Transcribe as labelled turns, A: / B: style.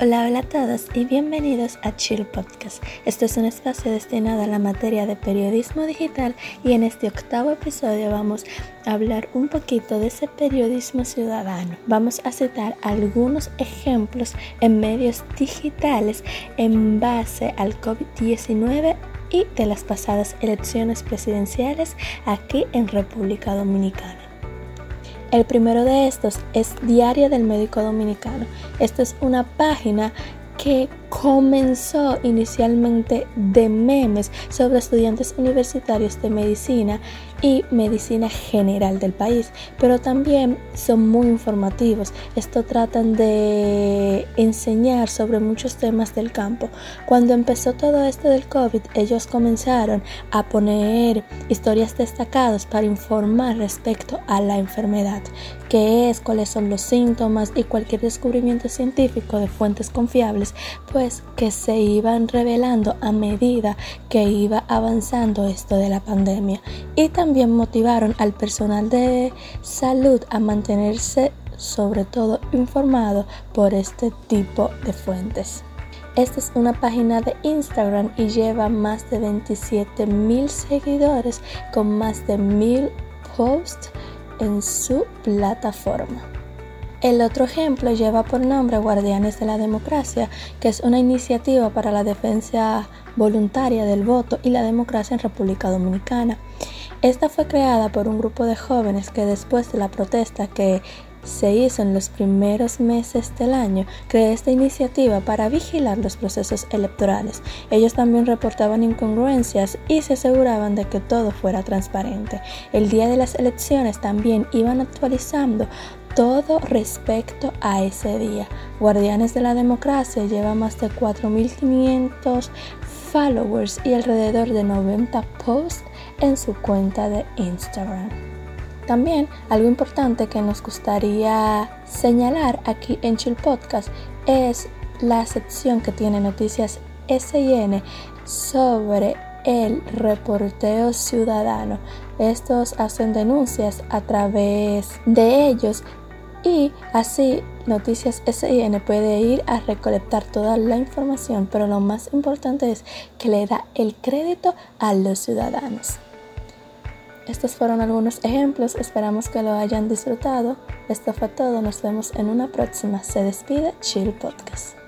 A: Hola, hola a todos y bienvenidos a Chill Podcast. Este es un espacio destinado a la materia de periodismo digital y en este octavo episodio vamos a hablar un poquito de ese periodismo ciudadano. Vamos a citar algunos ejemplos en medios digitales en base al COVID-19 y de las pasadas elecciones presidenciales aquí en República Dominicana. El primero de estos es Diario del Médico Dominicano. Esta es una página que comenzó inicialmente de memes sobre estudiantes universitarios de medicina y medicina general del país, pero también son muy informativos. Esto tratan de enseñar sobre muchos temas del campo. Cuando empezó todo esto del COVID, ellos comenzaron a poner historias destacadas para informar respecto a la enfermedad, qué es, cuáles son los síntomas y cualquier descubrimiento científico de fuentes confiables, pues que se iban revelando a medida que iba avanzando esto de la pandemia. Y también motivaron al personal de salud a mantenerse sobre todo informado por este tipo de fuentes. Esta es una página de Instagram y lleva más de 27 mil seguidores con más de mil posts en su plataforma. El otro ejemplo lleva por nombre Guardianes de la Democracia, que es una iniciativa para la defensa voluntaria del voto y la democracia en República Dominicana. Esta fue creada por un grupo de jóvenes que después de la protesta que se hizo en los primeros meses del año, creó esta iniciativa para vigilar los procesos electorales. Ellos también reportaban incongruencias y se aseguraban de que todo fuera transparente. El día de las elecciones también iban actualizando todo respecto a ese día. Guardianes de la Democracia lleva más de 4.500 followers y alrededor de 90 posts en su cuenta de Instagram. También algo importante que nos gustaría señalar aquí en Chill Podcast es la sección que tiene noticias SIN sobre el reporteo ciudadano. Estos hacen denuncias a través de ellos y así Noticias SIN puede ir a recolectar toda la información, pero lo más importante es que le da el crédito a los ciudadanos. Estos fueron algunos ejemplos, esperamos que lo hayan disfrutado. Esto fue todo, nos vemos en una próxima. Se despide Chill Podcast.